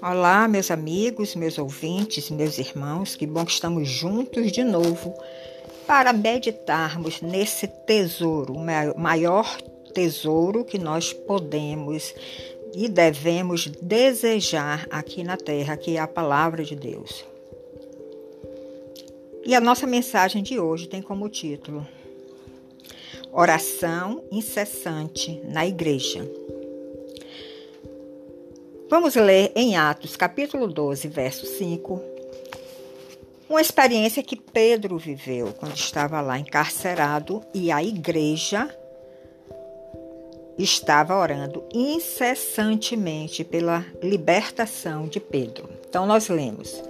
Olá, meus amigos, meus ouvintes, meus irmãos, que bom que estamos juntos de novo para meditarmos nesse tesouro, o maior tesouro que nós podemos e devemos desejar aqui na terra, que é a palavra de Deus. E a nossa mensagem de hoje tem como título Oração incessante na igreja. Vamos ler em Atos, capítulo 12, verso 5, uma experiência que Pedro viveu quando estava lá encarcerado e a igreja estava orando incessantemente pela libertação de Pedro. Então nós lemos: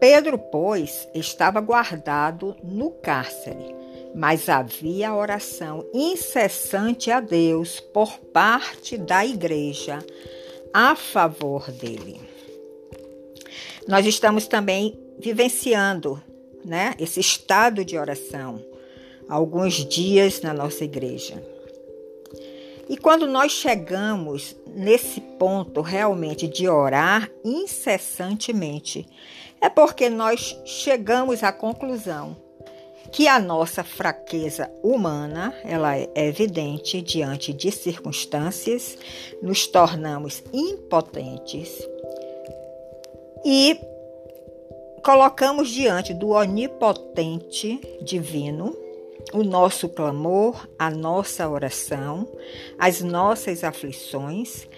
Pedro, pois, estava guardado no cárcere mas havia oração incessante a Deus por parte da igreja a favor dele. Nós estamos também vivenciando né, esse estado de oração alguns dias na nossa igreja. E quando nós chegamos nesse ponto realmente de orar incessantemente, é porque nós chegamos à conclusão que a nossa fraqueza humana, ela é evidente diante de circunstâncias, nos tornamos impotentes e colocamos diante do onipotente divino o nosso clamor, a nossa oração, as nossas aflições,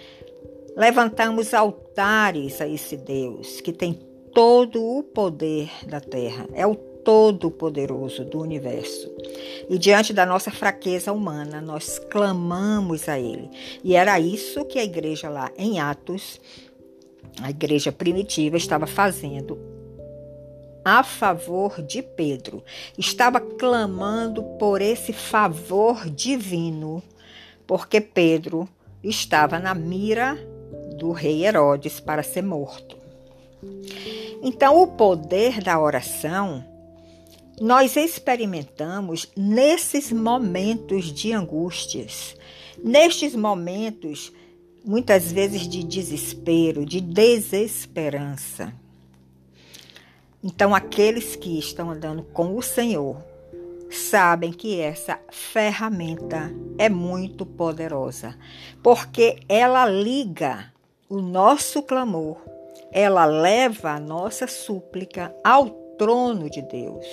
levantamos altares a esse Deus que tem todo o poder da terra, é o Todo-Poderoso do universo. E diante da nossa fraqueza humana, nós clamamos a Ele. E era isso que a igreja lá em Atos, a igreja primitiva, estava fazendo a favor de Pedro. Estava clamando por esse favor divino, porque Pedro estava na mira do rei Herodes para ser morto. Então, o poder da oração nós experimentamos nesses momentos de angústias, nestes momentos, muitas vezes de desespero, de desesperança. Então, aqueles que estão andando com o Senhor sabem que essa ferramenta é muito poderosa, porque ela liga o nosso clamor, ela leva a nossa súplica ao trono de Deus.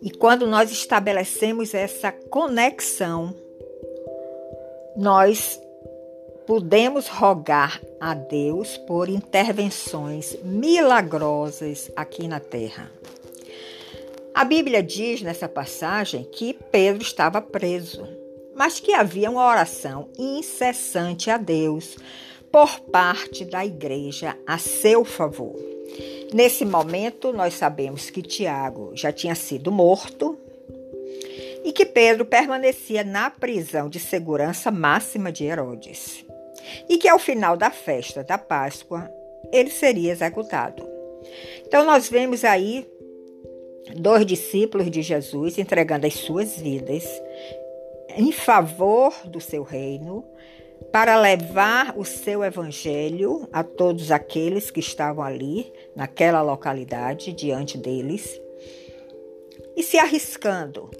E quando nós estabelecemos essa conexão, nós podemos rogar a Deus por intervenções milagrosas aqui na terra. A Bíblia diz nessa passagem que Pedro estava preso, mas que havia uma oração incessante a Deus por parte da igreja a seu favor. Nesse momento, nós sabemos que Tiago já tinha sido morto e que Pedro permanecia na prisão de segurança máxima de Herodes. E que ao final da festa da Páscoa, ele seria executado. Então, nós vemos aí dois discípulos de Jesus entregando as suas vidas em favor do seu reino, para levar o seu evangelho a todos aqueles que estavam ali, naquela localidade, diante deles, e se arriscando,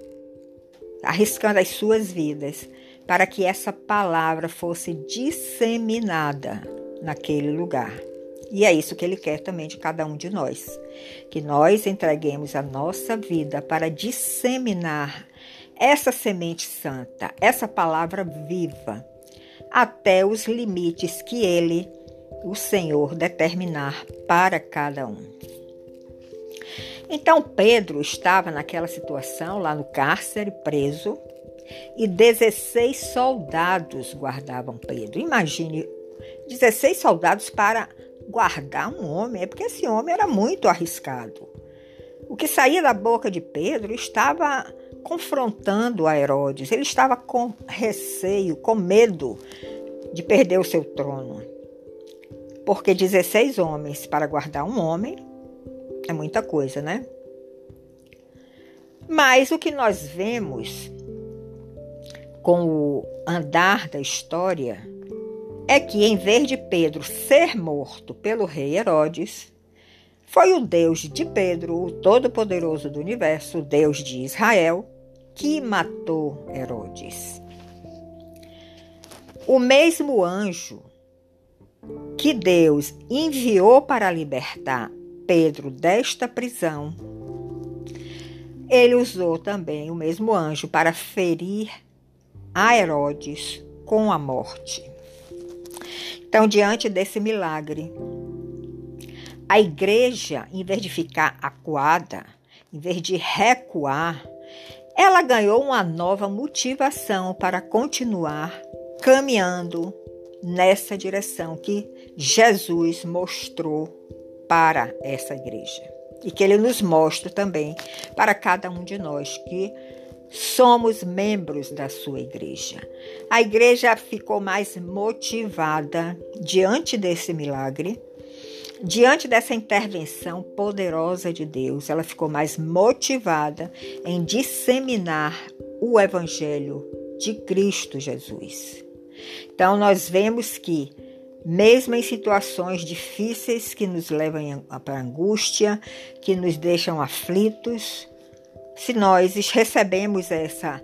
arriscando as suas vidas, para que essa palavra fosse disseminada naquele lugar. E é isso que ele quer também de cada um de nós, que nós entreguemos a nossa vida para disseminar essa semente santa, essa palavra viva até os limites que ele, o Senhor, determinar para cada um. Então Pedro estava naquela situação lá no cárcere, preso, e 16 soldados guardavam Pedro. Imagine 16 soldados para guardar um homem, é porque esse homem era muito arriscado. O que saía da boca de Pedro estava confrontando a Herodes. Ele estava com receio, com medo de perder o seu trono. Porque 16 homens para guardar um homem é muita coisa, né? Mas o que nós vemos com o andar da história é que, em vez de Pedro ser morto pelo rei Herodes, foi o Deus de Pedro, o Todo-Poderoso do Universo, o Deus de Israel, que matou Herodes. O mesmo anjo que Deus enviou para libertar Pedro desta prisão, ele usou também o mesmo anjo para ferir a Herodes com a morte. Então, diante desse milagre, a igreja, em vez de ficar acuada, em vez de recuar, ela ganhou uma nova motivação para continuar caminhando nessa direção que Jesus mostrou para essa igreja. E que ele nos mostra também para cada um de nós que somos membros da sua igreja. A igreja ficou mais motivada diante desse milagre Diante dessa intervenção poderosa de Deus, ela ficou mais motivada em disseminar o Evangelho de Cristo Jesus. Então, nós vemos que, mesmo em situações difíceis que nos levam para angústia, que nos deixam aflitos, se nós recebemos essa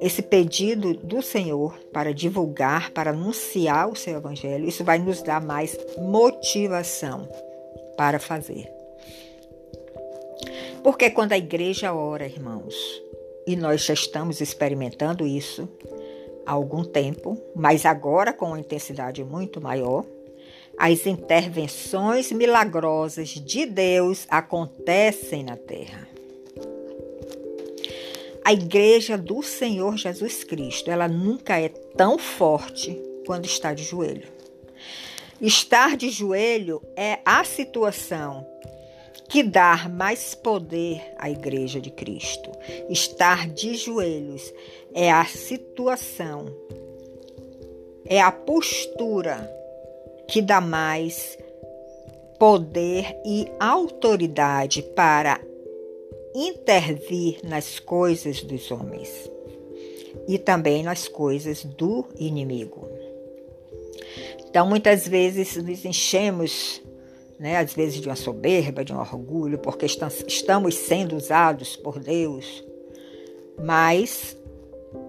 esse pedido do Senhor para divulgar, para anunciar o seu evangelho, isso vai nos dar mais motivação para fazer. Porque quando a igreja ora, irmãos, e nós já estamos experimentando isso há algum tempo, mas agora com uma intensidade muito maior, as intervenções milagrosas de Deus acontecem na terra. A igreja do Senhor Jesus Cristo, ela nunca é tão forte quando está de joelho. Estar de joelho é a situação que dá mais poder à igreja de Cristo. Estar de joelhos é a situação, é a postura que dá mais poder e autoridade para intervir nas coisas dos homens e também nas coisas do inimigo. Então, muitas vezes nos enchemos, né, às vezes de uma soberba, de um orgulho, porque estamos sendo usados por Deus, mas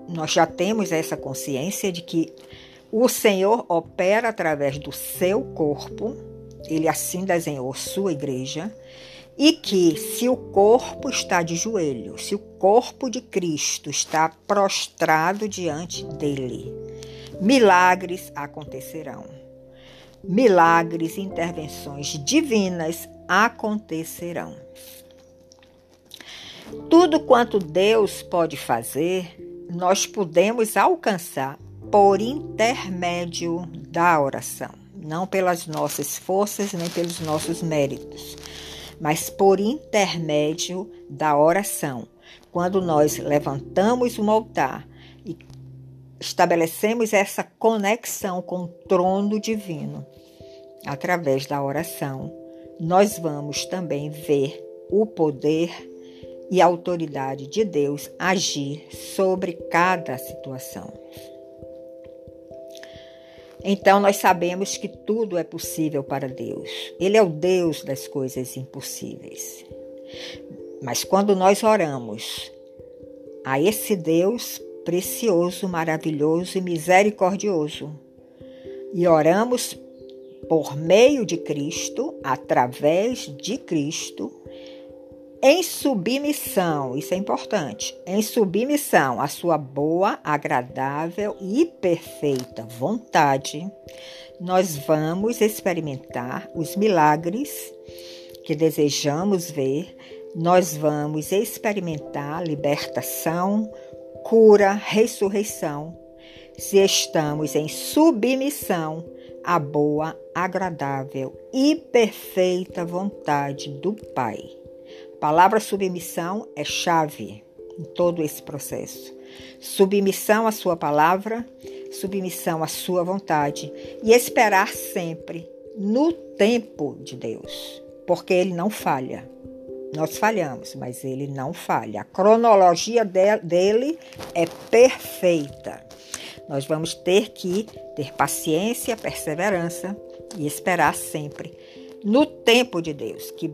nós já temos essa consciência de que o Senhor opera através do seu corpo, ele assim desenhou sua igreja, e que, se o corpo está de joelho, se o corpo de Cristo está prostrado diante dele, milagres acontecerão. Milagres intervenções divinas acontecerão. Tudo quanto Deus pode fazer, nós podemos alcançar por intermédio da oração, não pelas nossas forças nem pelos nossos méritos mas por intermédio da oração. Quando nós levantamos um altar e estabelecemos essa conexão com o trono divino através da oração, nós vamos também ver o poder e a autoridade de Deus agir sobre cada situação. Então nós sabemos que tudo é possível para Deus. Ele é o Deus das coisas impossíveis. Mas quando nós oramos a esse Deus precioso, maravilhoso e misericordioso, e oramos por meio de Cristo, através de Cristo, em submissão, isso é importante, em submissão à sua boa, agradável e perfeita vontade, nós vamos experimentar os milagres que desejamos ver, nós vamos experimentar libertação, cura, ressurreição, se estamos em submissão à boa, agradável e perfeita vontade do Pai. Palavra submissão é chave em todo esse processo. Submissão à sua palavra, submissão à sua vontade e esperar sempre no tempo de Deus, porque ele não falha. Nós falhamos, mas ele não falha. A cronologia dele é perfeita. Nós vamos ter que ter paciência, perseverança e esperar sempre no tempo de Deus. Que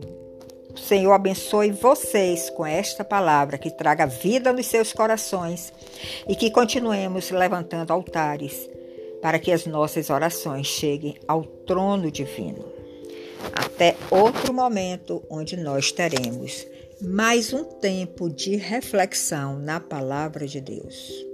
o Senhor abençoe vocês com esta palavra que traga vida nos seus corações e que continuemos levantando altares para que as nossas orações cheguem ao trono divino. Até outro momento onde nós teremos mais um tempo de reflexão na palavra de Deus.